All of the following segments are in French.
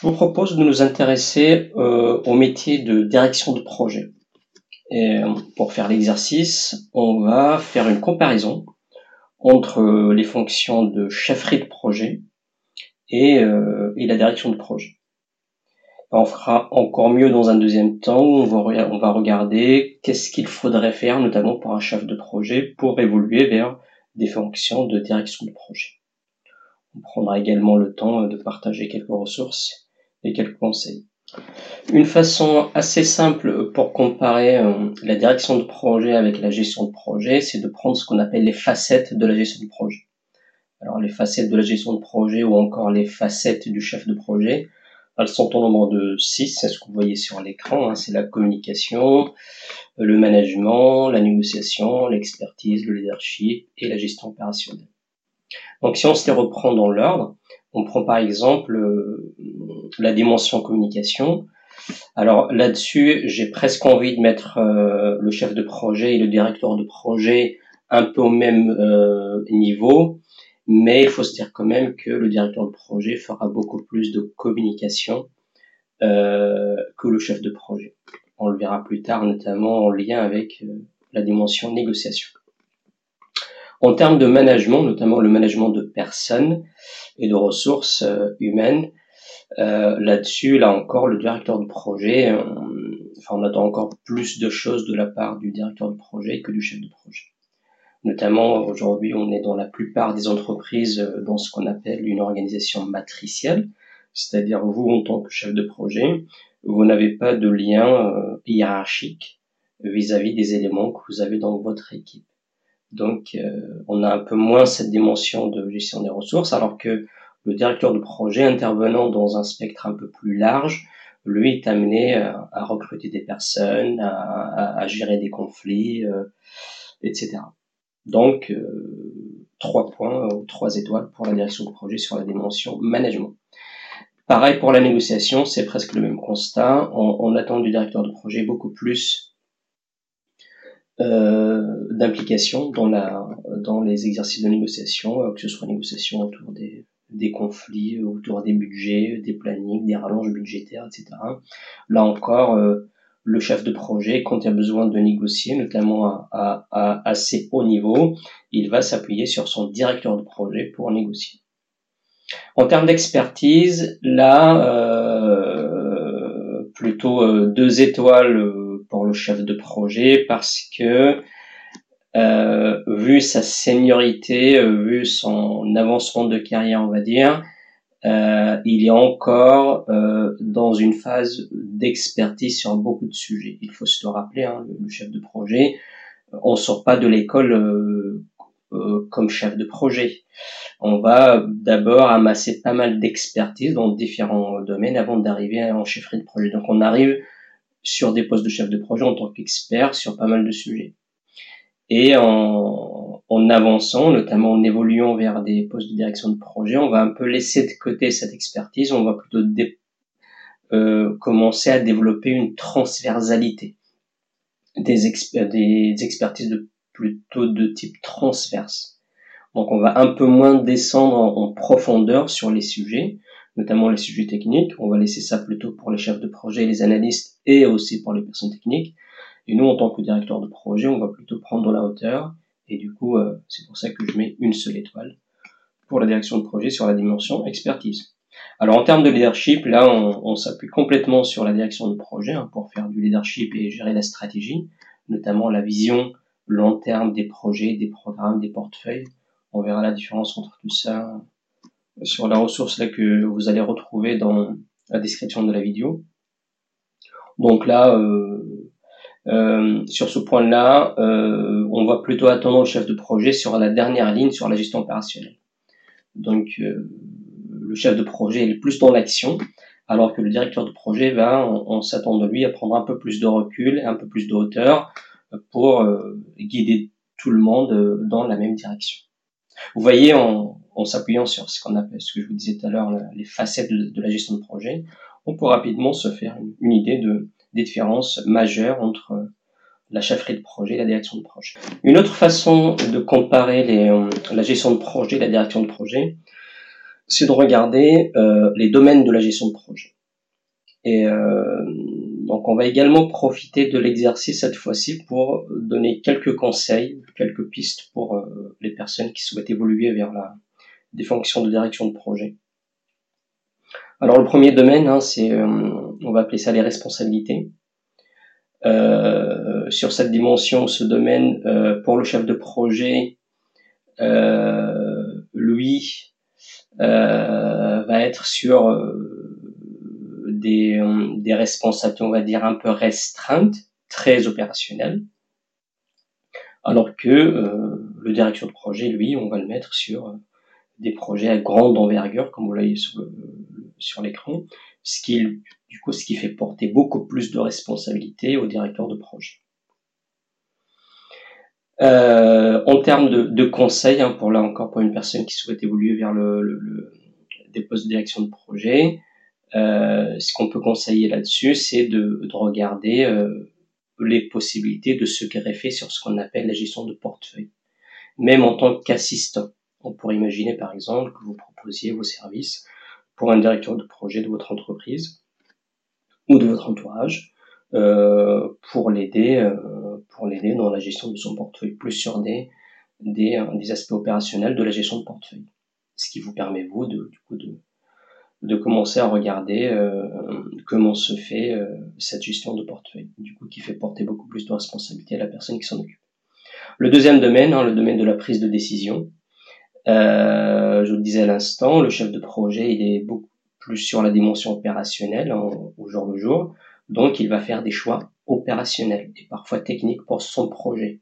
Je vous propose de nous intéresser euh, au métier de direction de projet. Et pour faire l'exercice, on va faire une comparaison entre les fonctions de chefferie de projet et, euh, et la direction de projet. On fera encore mieux dans un deuxième temps où on va, on va regarder qu'est-ce qu'il faudrait faire, notamment pour un chef de projet, pour évoluer vers des fonctions de direction de projet. On prendra également le temps de partager quelques ressources et quelques conseils. Une façon assez simple pour comparer euh, la direction de projet avec la gestion de projet, c'est de prendre ce qu'on appelle les facettes de la gestion de projet. Alors les facettes de la gestion de projet ou encore les facettes du chef de projet, elles sont au nombre de six, c'est ce que vous voyez sur l'écran, hein. c'est la communication, le management, la négociation, l'expertise, le leadership et la gestion opérationnelle. Donc si on se les reprend dans l'ordre, on prend par exemple euh, la dimension communication. Alors là-dessus, j'ai presque envie de mettre euh, le chef de projet et le directeur de projet un peu au même euh, niveau, mais il faut se dire quand même que le directeur de projet fera beaucoup plus de communication que le chef de projet. On le verra plus tard, notamment en lien avec la dimension négociation. En termes de management, notamment le management de personnes et de ressources euh, humaines, euh, là-dessus, là encore, le directeur de projet, euh, enfin, on attend encore plus de choses de la part du directeur de projet que du chef de projet. Notamment, aujourd'hui, on est dans la plupart des entreprises dans ce qu'on appelle une organisation matricielle, c'est-à-dire vous, en tant que chef de projet, vous n'avez pas de lien hiérarchique vis-à-vis des éléments que vous avez dans votre équipe. Donc, euh, on a un peu moins cette dimension de gestion des ressources, alors que le directeur de projet intervenant dans un spectre un peu plus large, lui est amené à, recruter des personnes, à, gérer des conflits, euh, etc. Donc, euh, trois points ou trois étoiles pour la direction de projet sur la dimension management. Pareil pour la négociation, c'est presque le même constat. on attend du directeur de projet beaucoup plus euh, d'implication dans la dans les exercices de négociation, euh, que ce soit négociation autour des, des conflits, autour des budgets, des plannings, des rallonges budgétaires, etc. Là encore, euh, le chef de projet, quand il a besoin de négocier, notamment à, à, à assez haut niveau, il va s'appuyer sur son directeur de projet pour négocier. En termes d'expertise, là, euh, plutôt deux étoiles pour le chef de projet parce que euh, vu sa seniorité, euh, vu son avancement de carrière, on va dire, euh, il est encore euh, dans une phase d'expertise sur beaucoup de sujets. Il faut se le rappeler, hein, le, chef de projet, on sort pas de l'école euh, comme chef de projet. On va d'abord amasser pas mal d'expertise dans différents domaines avant d'arriver en chefferie de projet. Donc on arrive sur des postes de chef de projet en tant qu'expert sur pas mal de sujets. Et en, avançant, notamment en évoluant vers des postes de direction de projet, on va un peu laisser de côté cette expertise, on va plutôt euh, commencer à développer une transversalité des, des expertises de plutôt de type transverse. Donc on va un peu moins descendre en profondeur sur les sujets, notamment les sujets techniques. On va laisser ça plutôt pour les chefs de projet, les analystes et aussi pour les personnes techniques. Et nous, en tant que directeur de projet, on va plutôt prendre la hauteur. Et du coup, euh, c'est pour ça que je mets une seule étoile pour la direction de projet sur la dimension expertise. Alors en termes de leadership, là, on, s'appuie complètement sur la direction de projet hein, pour faire du leadership et gérer la stratégie, notamment la vision long terme des projets, des programmes, des portefeuilles. On verra la différence entre tout ça sur la ressource là que vous allez retrouver dans la description de la vidéo. Donc là, euh, euh, sur ce point-là, euh, on va plutôt attendre le chef de projet sur la dernière ligne, sur la gestion opérationnelle. Donc le chef de projet est plus dans l'action, alors que le directeur de projet va, on, s'attend de lui à prendre un peu plus de recul, un peu plus de hauteur pour guider tout le monde dans la même direction. Vous voyez, en, en s'appuyant sur ce qu'on appelle, ce que je vous disais tout à l'heure, les facettes de, la gestion de projet, on peut rapidement se faire une, idée de, des différences majeures entre euh, la chefferie de projet et la direction de projet. Une autre façon de comparer les, euh, la gestion de projet et la direction de projet, c'est de regarder euh, les domaines de la gestion de projet. Et euh, donc on va également profiter de l'exercice cette fois-ci pour donner quelques conseils, quelques pistes pour les personnes qui souhaitent évoluer vers la, des fonctions de direction de projet. Alors le premier domaine, hein, c'est, on va appeler ça les responsabilités. sur cette dimension, ce domaine, pour le chef de projet, lui, euh, va être sur euh, des, des responsabilités, on va dire, un peu restreintes, très opérationnelles, alors que euh, le direction de projet, lui, on va le mettre sur des projets à grande envergure, comme vous l'avez sur, l'écran, ce qui, du coup, ce qui fait porter beaucoup plus de responsabilités au directeur de projet. Euh, en termes de, de conseils, hein, pour là encore pour une personne qui souhaite évoluer vers le, le, des postes de direction de projet, euh, ce qu'on peut conseiller là-dessus, c'est de, de, regarder euh, les possibilités de se greffer sur ce qu'on appelle la gestion de portefeuille, même en tant qu'assistant. On pourrait imaginer par exemple que vous proposiez vos services pour un directeur de projet de votre entreprise ou de votre entourage euh, pour l'aider euh, pour l'aider dans la gestion de son portefeuille, plus sur des, euh, des, aspects opérationnels de la gestion de portefeuille. Ce qui vous permet, vous, de, du coup, de, de commencer à regarder comment se fait cette gestion de portefeuille, du coup, qui fait porter beaucoup plus de responsabilité à la personne qui s'en occupe. Le deuxième domaine, hein, le domaine de la prise de décision. Euh, je vous le disais à l'instant, le chef de projet, il est beaucoup plus sur la dimension opérationnelle au jour le jour. Donc, il va faire des choix opérationnels et parfois techniques pour son projet.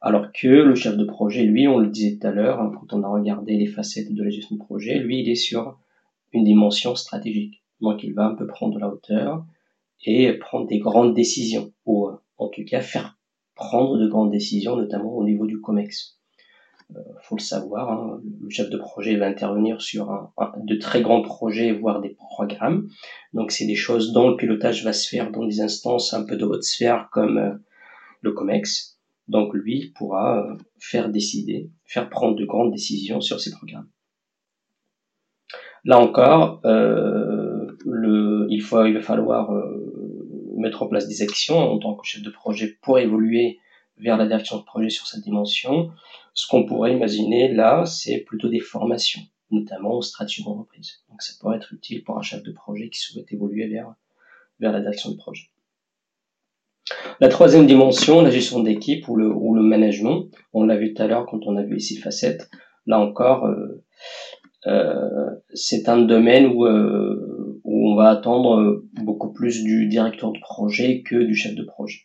Alors que le chef de projet, lui, on le disait tout à l'heure, hein, quand on a regardé les facettes de la gestion de projet, lui, il est sur une dimension stratégique. Donc, il va un peu prendre de la hauteur et prendre des grandes décisions, ou en tout cas faire prendre de grandes décisions, notamment au niveau du COMEX. Euh, faut le savoir, hein, le chef de projet va intervenir sur un, de très grands projets, voire des programmes. Donc c'est des choses dont le pilotage va se faire dans des instances un peu de haute sphère comme euh, le COMEX. Donc lui pourra euh, faire décider, faire prendre de grandes décisions sur ces programmes. Là encore, le, il, faut, il va falloir mettre en place des actions en tant que chef de projet pour évoluer vers la direction de projet sur cette dimension. Ce qu'on pourrait imaginer là, c'est plutôt des formations, notamment au stratégie d'entreprise. Donc ça pourrait être utile pour un chef de projet qui souhaite évoluer vers, vers la direction de projet. La troisième dimension, la gestion d'équipe ou le, ou le management, on l'a vu tout à l'heure quand on a vu ici facettes. Là encore, euh, euh, c'est un domaine où, euh, où on va attendre beaucoup plus du directeur de projet que du chef de projet.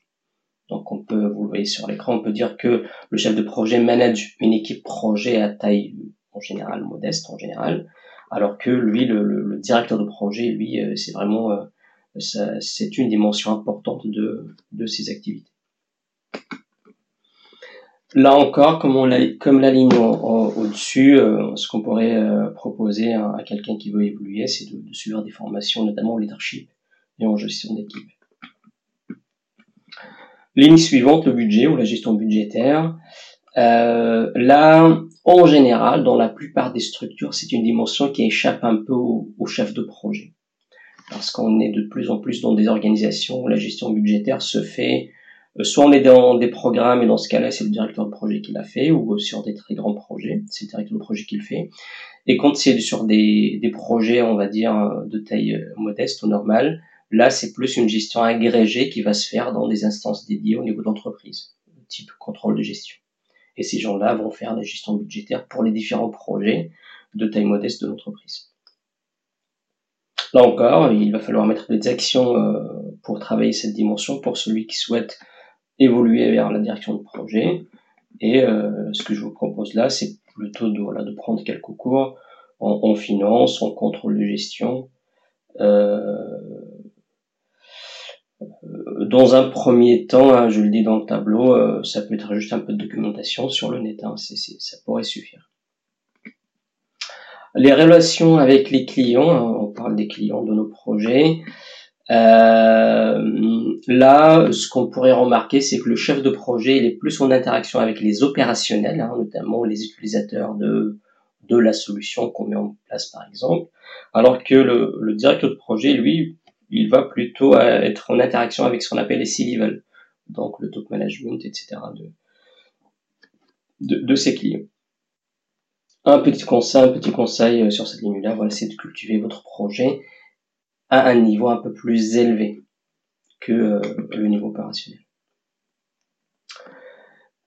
Donc on peut, vous le voyez sur l'écran, on peut dire que le chef de projet manage une équipe projet à taille en général modeste en général, alors que lui, le, directeur de projet, lui, euh, c'est vraiment, euh, c'est une dimension importante de, de ses activités. Là encore, comme, on comme la ligne au-dessus, euh, ce qu'on pourrait proposer à, quelqu'un qui veut évoluer, c'est de, de suivre des formations, notamment en leadership et en gestion d'équipe. Ligne suivante, le budget ou la gestion budgétaire. Euh, là, en général, dans la plupart des structures, c'est une dimension qui échappe un peu au, chef de projet. Parce qu'on est de plus en plus dans des organisations où la gestion budgétaire se fait, euh, soit on est dans des programmes, et dans ce cas-là, c'est le directeur de projet qui l'a fait, ou sur des très grands projets, c'est le directeur de projet qui le fait. Et quand c'est sur des, des projets, on va dire, de taille euh, modeste ou normale, Là, c'est plus une gestion agrégée qui va se faire dans des instances dédiées au niveau d'entreprise, type contrôle de gestion. Et ces gens-là vont faire la gestion budgétaire pour les différents projets de taille modeste de l'entreprise. Là encore, il va falloir mettre des actions euh, pour travailler cette dimension pour celui qui souhaite évoluer vers la direction de projet. Et euh, ce que je vous propose là, c'est plutôt de, voilà, de prendre quelques cours en, finance, en contrôle de gestion, euh, dans un premier temps, hein, je le dis dans le tableau, euh, ça peut être juste un peu de documentation sur le net, hein, ça pourrait suffire. Les relations avec les clients, hein, on parle des clients de nos projets. Euh, là, ce qu'on pourrait remarquer, c'est que le chef de projet il est plus en interaction avec les opérationnels, notamment les utilisateurs de, de la solution qu'on met en place par exemple, alors que le, le directeur de projet, lui, il va plutôt être en interaction avec ce qu'on appelle les C-level, donc le top management, etc. de, de, ses clients. Un petit conseil, un petit conseil euh, sur cette ligne-là, voilà, c'est de cultiver votre projet à un niveau un peu plus élevé que euh, le niveau opérationnel.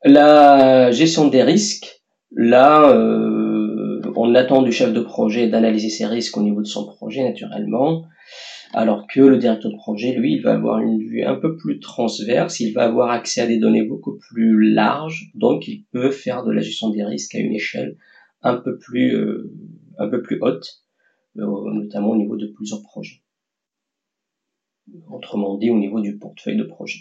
La gestion des risques, là, euh, on attend du chef de projet d'analyser ses risques au niveau de son projet naturellement, alors que le directeur de projet, lui, il va avoir une vue un peu plus transverse, il va avoir accès à des données beaucoup plus larges, donc il peut faire de la gestion des risques à une échelle un peu plus, euh, un peu plus haute, euh, notamment au niveau de plusieurs projets. Autrement dit, au niveau du portefeuille de projet.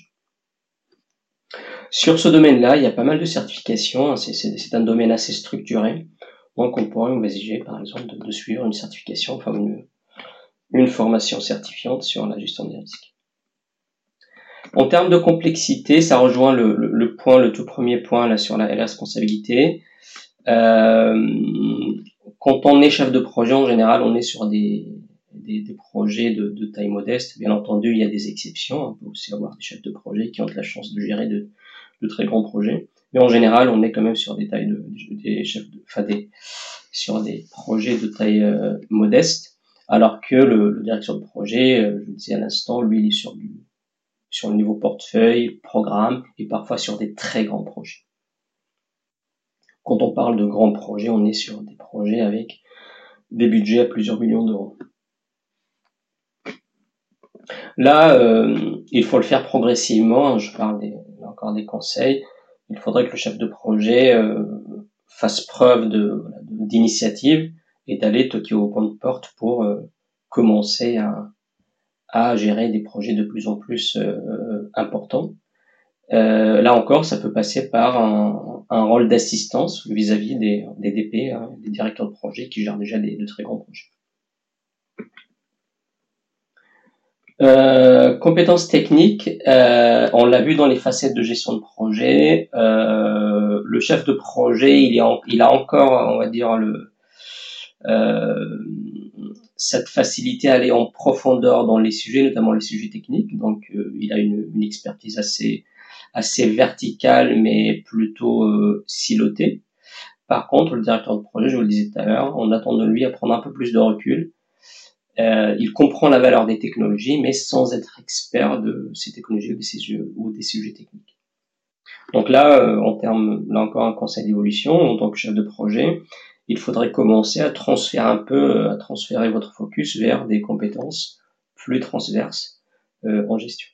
Sur ce domaine-là, il y a pas mal de certifications. Hein, c'est un domaine assez structuré. Donc, on pourrait envisager, par exemple, de, suivre une certification, enfin une, une formation certifiante sur la gestion des risques. En termes de complexité, ça rejoint le, le, point, le tout premier point là sur la, responsabilité. Euh, quand on est chef de projet, en général, on est sur des, des, des projets de, de, taille modeste. Bien entendu, il y a des exceptions. On peut aussi avoir des chefs de projet qui ont la chance de gérer de, de très grands projets. Mais en général, on est quand même sur des tailles de, des chefs de, enfin des, sur des projets de taille euh, modeste. Alors que le, directeur de projet, euh, je le disais à l'instant, lui, il est sur sur le niveau portefeuille, programme et parfois sur des très grands projets. Quand on parle de grands projets, on est sur des projets avec des budgets à plusieurs millions d'euros. Là, euh, il faut le faire progressivement. Je parle encore des conseils. Il faudrait que le chef de projet euh, fasse preuve de d'initiative et d'aller toquer au point de porte pour euh, commencer à, à gérer des projets de plus en plus euh, importants. Euh, là encore, ça peut passer par un, un rôle d'assistance vis-à-vis des, des DP, hein, des directeurs de projet qui gèrent déjà des, de très grands projets. Compétences techniques, on l'a vu dans les facettes de gestion de projet. Le chef de projet, il, est il a encore, on va dire, le, cette facilité à aller en profondeur dans les sujets, notamment les sujets techniques. Donc, euh, il a une, expertise assez assez verticale, mais plutôt euh, silotée. Par contre, le directeur de projet, je vous le disais tout à l'heure, on attend de lui à prendre un peu plus de recul euh, il comprend la valeur des technologies, mais sans être expert de ces technologies ou des sujets, sujets techniques. Donc là, euh, en termes, là encore un conseil d'évolution, en tant que chef de projet, il faudrait commencer à transférer un peu, à transférer votre focus vers des compétences plus transverses euh, en gestion.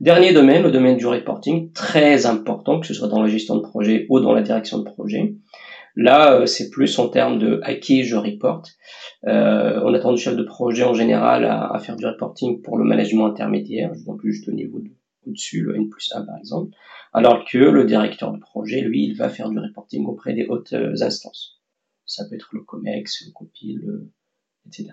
Dernier domaine, le domaine du reporting, très important, que ce soit dans la gestion de projet ou dans la direction de projet. Là, euh, c'est plus en termes de à qui je reporte. Euh, on attend du chef de projet en général à, faire du reporting pour le management intermédiaire, donc juste au niveau de, au-dessus, le N plus 1 par exemple, alors que le directeur de projet, lui, il va faire du reporting auprès des hautes euh, instances. Ça peut être le COMEX, le COPIL, etc.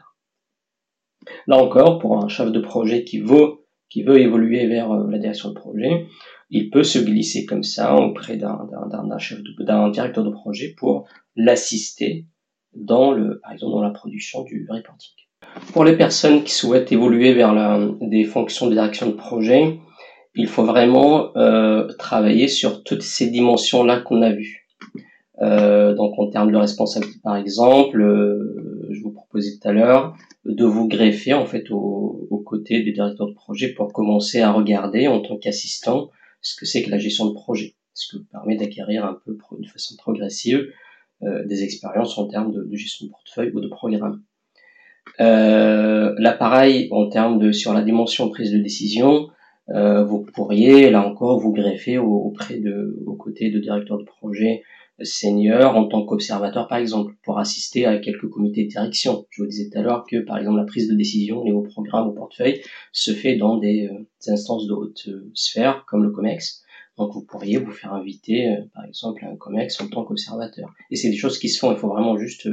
Là encore, pour un chef de projet qui veut, qui veut évoluer vers la direction de projet, il peut se glisser comme ça auprès d'un d'un directeur de projet pour l'assister dans le, par exemple, dans la production du reporting. Pour les personnes qui souhaitent évoluer vers la, des fonctions de direction de projet, il faut vraiment euh, travailler sur toutes ces dimensions-là qu'on a vues. Euh, donc en termes de responsabilité, par exemple, euh, je vous proposais tout à l'heure de vous greffer en fait aux, côtés des directeurs de projet pour commencer à regarder en tant qu'assistant ce que c'est que la gestion de projet, ce qui permet d'acquérir un peu de façon progressive des expériences en termes de, gestion de portefeuille ou de programme. Euh, là, pareil, en termes de sur la dimension prise de décision, vous pourriez là encore vous greffer auprès de, aux côtés de directeurs de projet seniors en tant qu'observateur par exemple pour assister à quelques comités de direction. Je vous disais tout à l'heure que par exemple la prise de décision au programme au portefeuille se fait dans des, euh, instances de haute euh, sphère comme le COMEX. Donc vous pourriez vous faire inviter euh, par exemple à un COMEX en tant qu'observateur. Et c'est des choses qui se font, il faut vraiment juste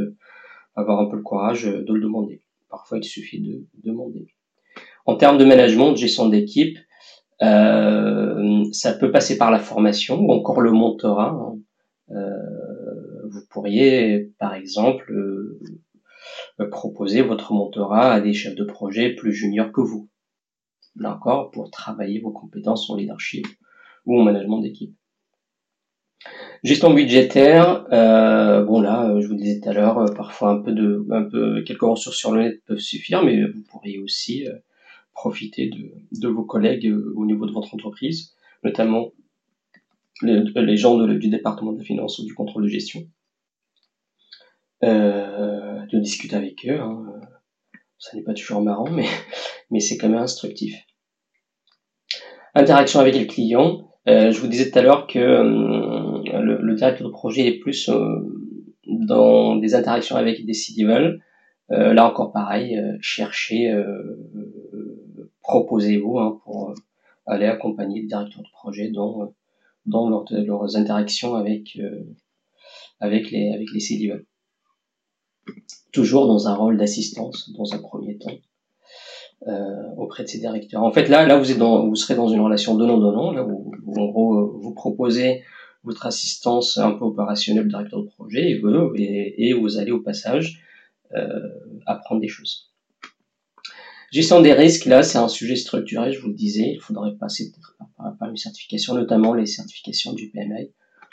avoir un peu le courage de le demander. Parfois il suffit de demander. En termes de management, de gestion d'équipe, euh, ça peut passer par la formation ou encore le mentorat. Hein. Euh, vous pourriez, par exemple, proposer votre mentorat à des chefs de projet plus juniors que vous. Là encore, pour travailler vos compétences en leadership ou en management d'équipe. Gestion budgétaire, euh, bon là, euh, je vous disais tout à l'heure, euh, parfois un peu de, un peu quelques ressources sur le net peuvent suffire, mais vous pourriez aussi profiter de, vos collègues au niveau de votre entreprise, notamment les, gens du département de finance ou du contrôle de gestion, de discuter avec eux. Hein. Ça n'est pas toujours marrant, mais, mais c'est quand même instructif. Interaction avec les clients. je vous disais tout à l'heure que le, directeur de projet est plus euh, dans des interactions avec des. Euh, là encore pareil, euh, cherchez, proposez-vous hein, pour aller accompagner les directeurs de projet dans, dans leurs interactions avec, avec les, avec C-level. Toujours dans un rôle d'assistance dans un premier temps. auprès de ces directeurs. En fait, là, là, vous serez dans une relation donnant-donnant, là où, en vous proposez votre assistance un peu opérationnelle directeur de projet et vous, allez au passage euh, apprendre des choses. Gestion des risques, là, c'est un sujet structuré, je vous le disais. Il faudrait passer par, une certification, notamment les certifications du PMI.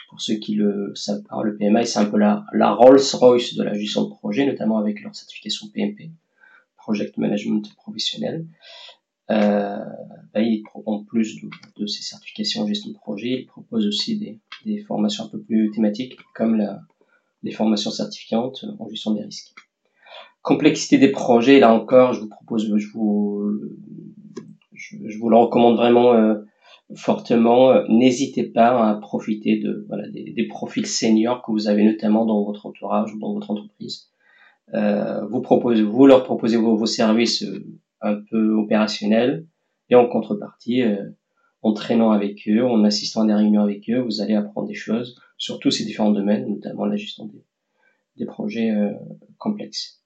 Pour ceux qui le savent pas, le PMI, c'est un peu la, Rolls-Royce de la gestion de projet, notamment avec leur certification PMP, Project Management Professionnel. Euh, bah, en plus de, ces certifications en gestion de projet, il propose aussi des, des formations un peu plus thématiques, comme la, les formations certifiantes en gestion des risques. Complexité des projets, là encore, je vous propose, je vous, je, vous le recommande vraiment euh, fortement. N'hésitez pas à profiter de voilà, des, des, profils seniors que vous avez notamment dans votre entourage ou dans votre entreprise. Euh, vous proposez, vous leur proposez vos, vos services euh, un peu opérationnel et en contrepartie, euh, en traînant avec eux, en assistant à des réunions avec eux, vous allez apprendre des choses sur tous ces différents domaines, notamment la gestion des, des projets euh, complexes.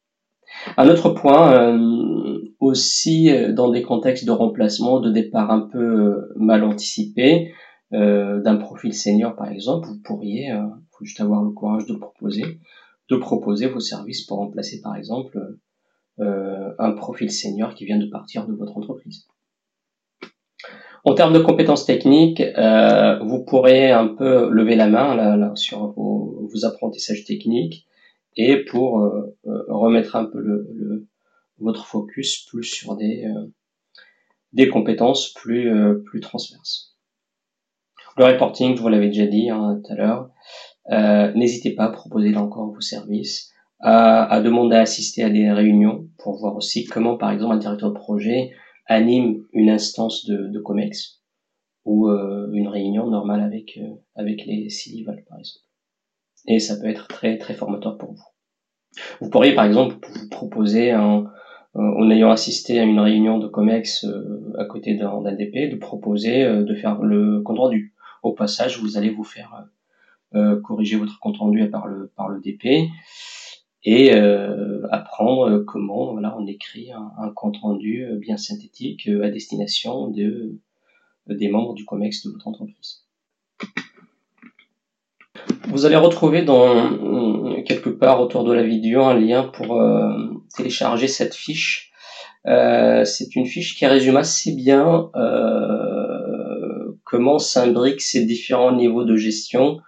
Un autre point, euh, aussi dans des contextes de remplacement, de départ un peu mal anticipé, d'un profil senior par exemple, vous pourriez, il faut juste avoir le courage de proposer, de proposer vos services pour remplacer par exemple euh, un profil senior qui vient de partir de votre entreprise. En termes de compétences techniques, euh, vous pourrez un peu lever la main là, sur vos, apprentissages techniques et pour euh, remettre un peu le, votre focus plus sur des, des compétences plus, plus transverses. Le reporting, je vous l'avais déjà dit hein, tout à l'heure, n'hésitez pas à proposer là encore vos services à, demander à assister à des réunions pour voir aussi comment, par exemple, un directeur de projet anime une instance de, de COMEX ou euh, une réunion normale avec, euh, avec les CIVAL, par exemple. Et ça peut être très, très formateur pour vous. Vous pourriez, par exemple, vous proposer, euh, en ayant assisté à une réunion de COMEX à côté d'un DP, de proposer de faire le compte rendu. Au passage, vous allez vous faire corriger votre compte rendu par le, par DP et euh, apprendre comment voilà, on écrit un, compte rendu euh, bien synthétique euh, à destination de, des membres du COMEX de votre entreprise. Vous allez retrouver dans quelque part autour de la vidéo un lien pour télécharger cette fiche. c'est une fiche qui résume assez bien comment s'imbriquent ces différents niveaux de gestion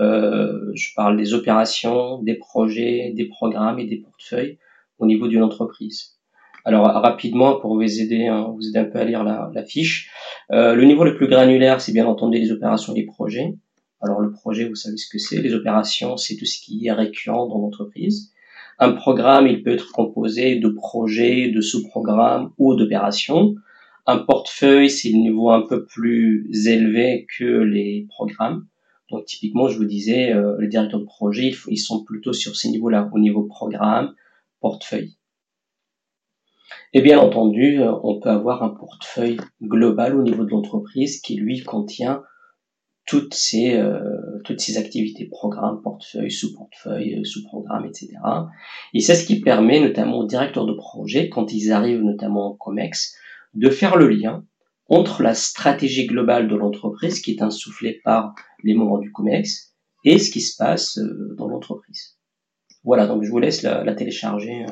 euh, je parle des opérations, des projets, des programmes et des portefeuilles au niveau d'une entreprise. Alors rapidement, pour vous aider, hein, vous aider un peu à lire la, la fiche, euh, le niveau le plus granulaire, c'est bien entendu les opérations et les projets. Alors le projet, vous savez ce que c'est. Les opérations, c'est tout ce qui est récurrent dans l'entreprise. Un programme, il peut être composé de projets, de sous-programmes ou d'opérations. Un portefeuille, c'est le niveau un peu plus élevé que les programmes. Donc typiquement, je vous disais, euh, les directeurs de projet, ils, sont plutôt sur ces niveaux-là, au niveau programme, portefeuille. Et bien entendu, euh, on peut avoir un portefeuille global au niveau de l'entreprise qui lui contient toutes ces euh, toutes ces activités, programme, portefeuille, sous-portefeuille, sous-programme, etc. Et c'est ce qui permet notamment aux directeurs de projet, quand ils arrivent notamment en COMEX, de faire le lien entre la stratégie globale de l'entreprise qui est insufflée par les membres du COMEX et ce qui se passe euh, dans l'entreprise. Voilà, donc je vous laisse la, la télécharger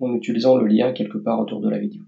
en utilisant le lien quelque part autour de la vidéo.